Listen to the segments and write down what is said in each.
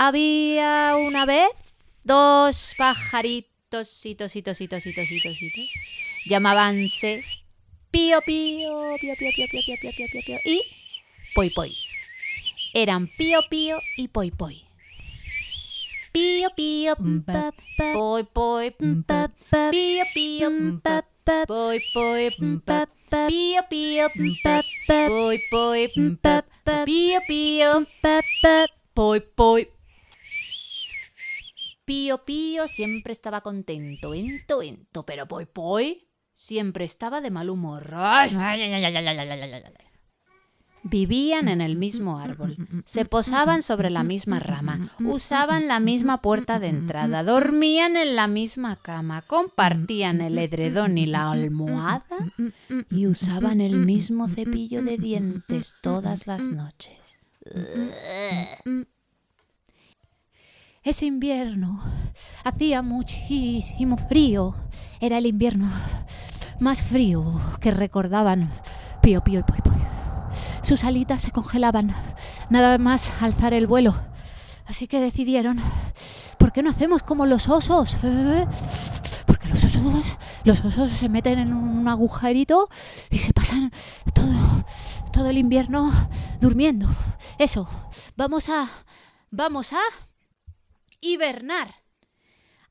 Había una vez dos pajaritos, hitos, hitos, hitos, hitos, hitos, hitos. Llamábanse Pío Pío, Pío Pío Pío Pío Pío Pío Pío Pío, Pío y Poi Poi. Eran Pío Pío y Poi Poi. Pío Pío, pa, pa, Poi Poi, pa, pa, Pío Pío, pa, pa, Poi Poi, pa, pa, Pío Pío, pa, pa, Poi Poi, pa, pa, Pío Pío, pa, pa, Poi Poi. Pío Pío siempre estaba contento, ento, ento, pero Poi Poi siempre estaba de mal humor. ¡Ay! ¡Ay, ay, Vivían en el mismo árbol, se posaban sobre la misma rama, usaban la misma puerta de entrada, dormían en la misma cama, compartían el edredón y la almohada y usaban el mismo cepillo de dientes todas las noches. Ese invierno hacía muchísimo frío. Era el invierno más frío que recordaban Pío Pío y Poi Poi. Sus alitas se congelaban, nada más alzar el vuelo. Así que decidieron, ¿por qué no hacemos como los osos? Porque los osos, los osos se meten en un agujerito y se pasan todo, todo el invierno durmiendo. Eso, vamos a, vamos a hibernar.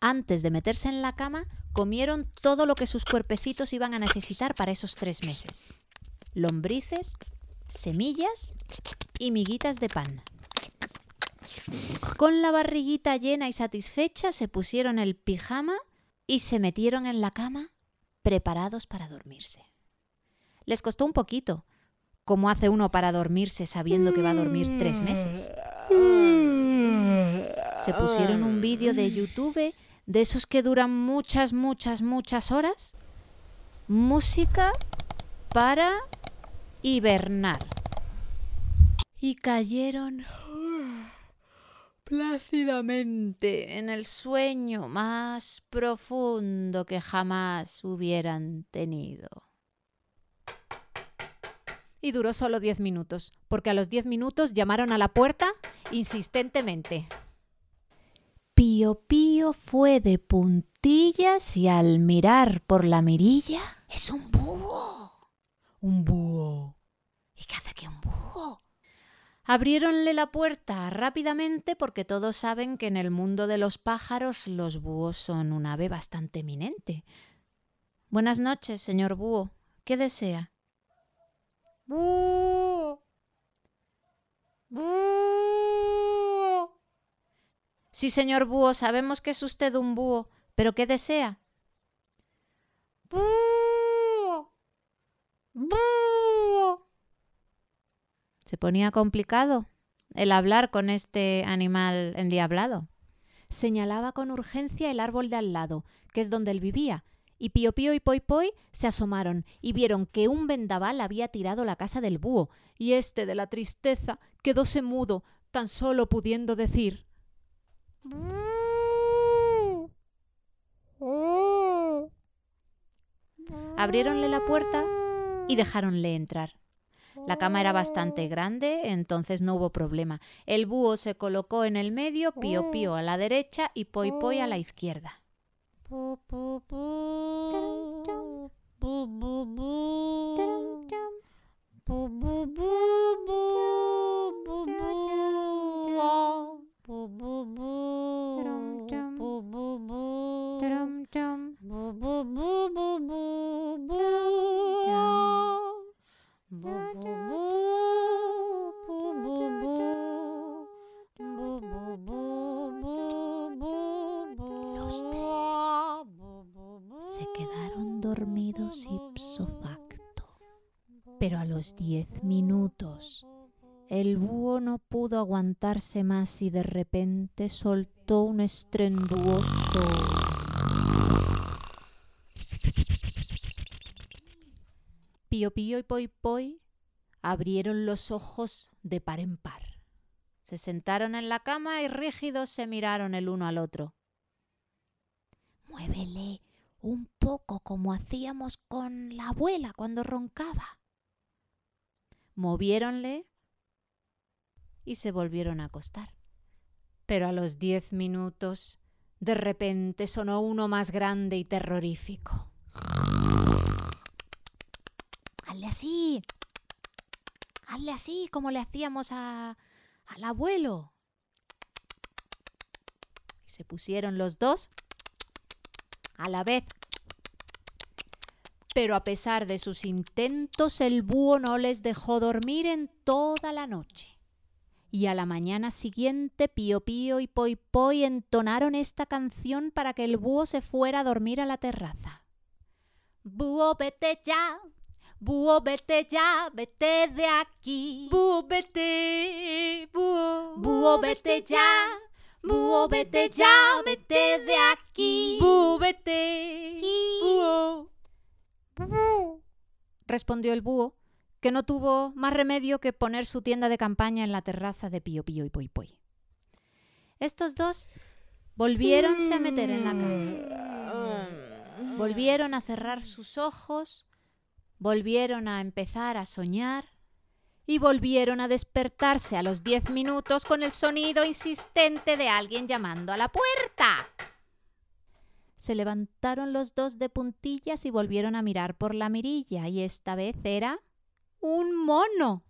Antes de meterse en la cama, comieron todo lo que sus cuerpecitos iban a necesitar para esos tres meses. Lombrices, semillas y miguitas de pan. Con la barriguita llena y satisfecha se pusieron el pijama y se metieron en la cama preparados para dormirse. Les costó un poquito, como hace uno para dormirse sabiendo que va a dormir tres meses. Se pusieron un vídeo de YouTube de esos que duran muchas, muchas, muchas horas. Música para hibernar. Y cayeron plácidamente en el sueño más profundo que jamás hubieran tenido. Y duró solo diez minutos, porque a los diez minutos llamaron a la puerta insistentemente. Pío Pío fue de puntillas y al mirar por la mirilla es un búho. Un búho. ¿Y qué hace aquí un búho? Abriéronle la puerta rápidamente porque todos saben que en el mundo de los pájaros los búhos son un ave bastante eminente. Buenas noches, señor búho. ¿Qué desea? Búho. Búho. Sí, señor búho, sabemos que es usted un búho, pero ¿qué desea? Búho. Búho. Se ponía complicado el hablar con este animal endiablado. Señalaba con urgencia el árbol de al lado, que es donde él vivía, y Pío Pío y Poi Poi se asomaron y vieron que un vendaval había tirado la casa del búho, y este de la tristeza quedóse mudo, tan solo pudiendo decir Abriéronle la puerta y dejáronle entrar. La cama era bastante grande, entonces no hubo problema. El búho se colocó en el medio, Pío Pío a la derecha y Poi Poi a la izquierda. Se quedaron dormidos ipso facto. Pero a los diez minutos el búho no pudo aguantarse más y de repente soltó un estrenduoso. Pío Pío y Poi Poi abrieron los ojos de par en par. Se sentaron en la cama y rígidos se miraron el uno al otro. Muévele un poco como hacíamos con la abuela cuando roncaba. Moviéronle y se volvieron a acostar. Pero a los diez minutos, de repente sonó uno más grande y terrorífico. Hazle así. Hazle así como le hacíamos a, al abuelo. Y se pusieron los dos a la vez. Pero a pesar de sus intentos, el búho no les dejó dormir en toda la noche. Y a la mañana siguiente, Pío Pío y Poi Poi entonaron esta canción para que el búho se fuera a dormir a la terraza. Búho, vete ya, búho, vete ya, vete de aquí. Búho, vete, búho, Búho, vete ya, búho, vete ya, vete de aquí. búho, vete, búho. respondió el búho, que no tuvo más remedio que poner su tienda de campaña en la terraza de Pío Pío y Poi Poi. Estos dos volviéronse a meter en la cama, volvieron a cerrar sus ojos, volvieron a empezar a soñar y volvieron a despertarse a los diez minutos con el sonido insistente de alguien llamando a la puerta. Se levantaron los dos de puntillas y volvieron a mirar por la mirilla, y esta vez era un mono.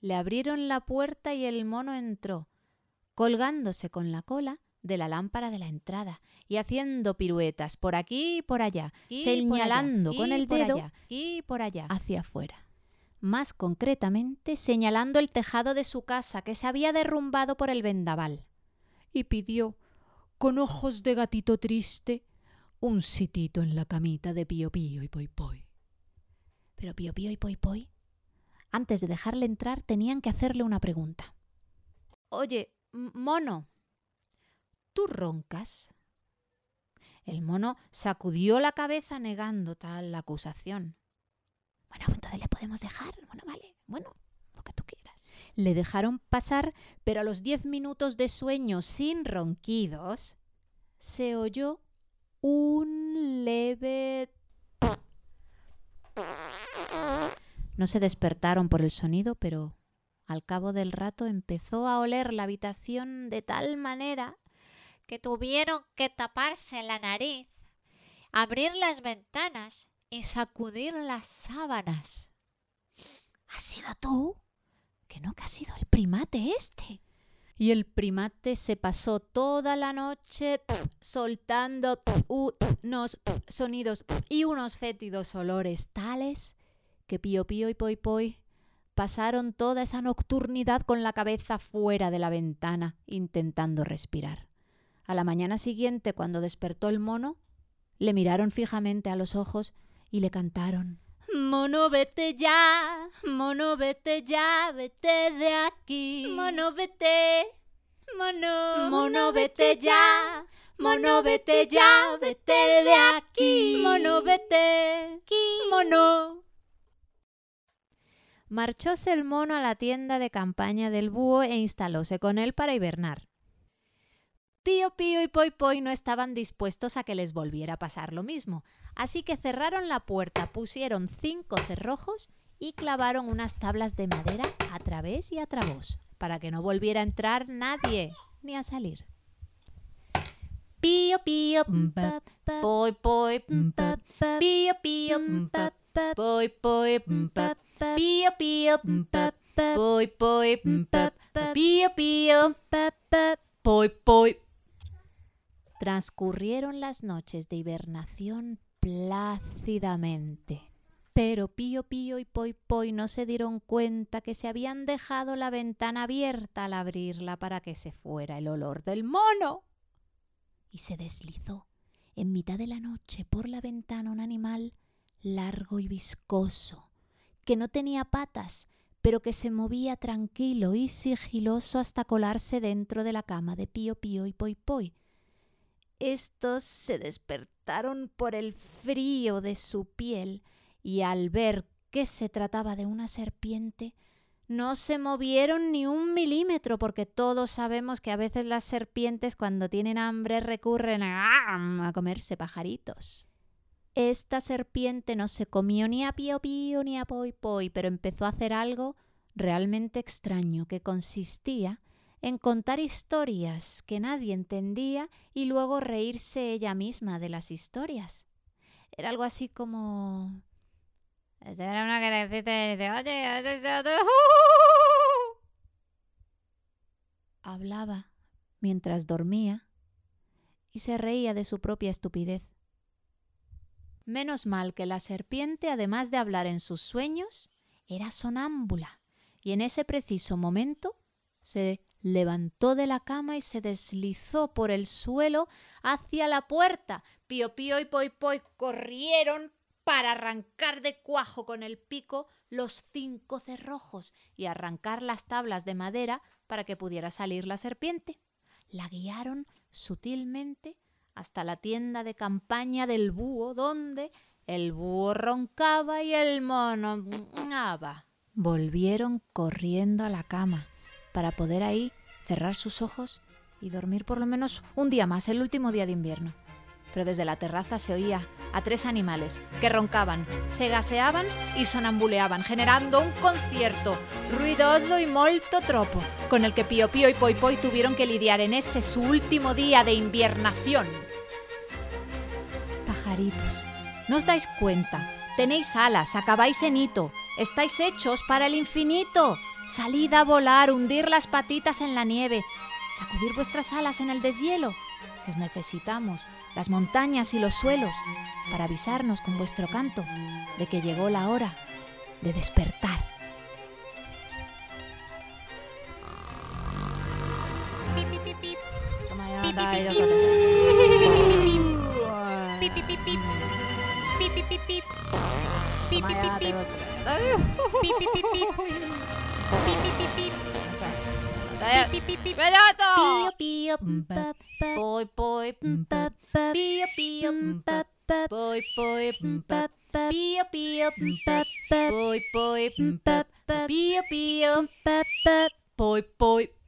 Le abrieron la puerta y el mono entró, colgándose con la cola de la lámpara de la entrada y haciendo piruetas por aquí y por allá, Y señalando por allá, con el por dedo allá, y por allá hacia afuera. Más concretamente, señalando el tejado de su casa que se había derrumbado por el vendaval. Y pidió, con ojos de gatito triste, un sitito en la camita de Pío Pío y Poi Poi. Pero Pío Pío y Poi Poi, antes de dejarle entrar, tenían que hacerle una pregunta. Oye, mono, ¿tú roncas? El mono sacudió la cabeza negando tal acusación. Bueno, pues entonces le podemos dejar. Bueno, vale. Bueno, lo que tú quieras. Le dejaron pasar, pero a los diez minutos de sueño sin ronquidos, se oyó un leve... No se despertaron por el sonido, pero al cabo del rato empezó a oler la habitación de tal manera que tuvieron que taparse la nariz, abrir las ventanas y sacudir las sábanas. ¿Has sido tú? Que no, que ha sido el primate este. Y el primate se pasó toda la noche soltando unos sonidos y unos fétidos olores tales que Pío Pío y Poi Poi pasaron toda esa nocturnidad con la cabeza fuera de la ventana intentando respirar. A la mañana siguiente, cuando despertó el mono, le miraron fijamente a los ojos y le cantaron. Mono, vete ya, mono, vete ya, vete de aquí. Mono, vete, mono, Mono, vete ya, mono, vete ya, vete de aquí. Mono, vete, mono. Marchóse el mono a la tienda de campaña del búho e instalóse con él para hibernar. Pío Pío y Poi Poi no estaban dispuestos a que les volviera a pasar lo mismo, así que cerraron la puerta, pusieron cinco cerrojos y clavaron unas tablas de madera a través y a través, para que no volviera a entrar nadie ni a salir. Pío Pío, Poi Poi, Pío Pío, Poi Poi, Pío Pío, Poi Poi, Pío Pío. Poi Poi. Transcurrieron las noches de hibernación plácidamente. Pero Pío Pío y Poi Poi no se dieron cuenta que se habían dejado la ventana abierta al abrirla para que se fuera el olor del mono. Y se deslizó en mitad de la noche por la ventana un animal largo y viscoso, que no tenía patas, pero que se movía tranquilo y sigiloso hasta colarse dentro de la cama de Pío Pío y Poi Poi. Estos se despertaron por el frío de su piel y al ver que se trataba de una serpiente, no se movieron ni un milímetro porque todos sabemos que a veces las serpientes cuando tienen hambre recurren a, comerse pajaritos. Esta serpiente no se comió ni a Pío Pío ni a Poi Poi, pero empezó a hacer algo realmente extraño que consistía en contar historias que nadie entendía y luego reírse ella misma de las historias. Era algo así como... Hablaba mientras dormía y se reía de su propia estupidez. Menos mal que la serpiente, además de hablar en sus sueños, era sonámbula y en ese preciso momento se levantó de la cama y se deslizó por el suelo hacia la puerta. Pío Pío y Poi Poi corrieron para arrancar de cuajo con el pico los cinco cerrojos y arrancar las tablas de madera para que pudiera salir la serpiente. La guiaron sutilmente hasta la tienda de campaña del búho, donde el búho roncaba y el mono aba. Volvieron corriendo a la cama para poder ahí cerrar sus ojos y dormir por lo menos un día más, el último día de invierno. Pero desde la terraza se oía a tres animales que roncaban, se gaseaban y sonambuleaban, generando un concierto ruidoso y molto tropo, con el que Pío Pío y Poi Poi tuvieron que lidiar en ese su último día de inviernación. Pajaritos, ¿no os dais cuenta? Tenéis alas, acabáis en hito, estáis hechos para el infinito. Salid a volar, hundir las patitas en la nieve, sacudir vuestras alas en el deshielo, que os necesitamos, las montañas y los suelos, para avisarnos con vuestro canto de que llegó la hora de despertar. Vedota! Poi poi. Pio pio. Poi poi. Pio pio. Poi poi. Pio pio. Poi poi.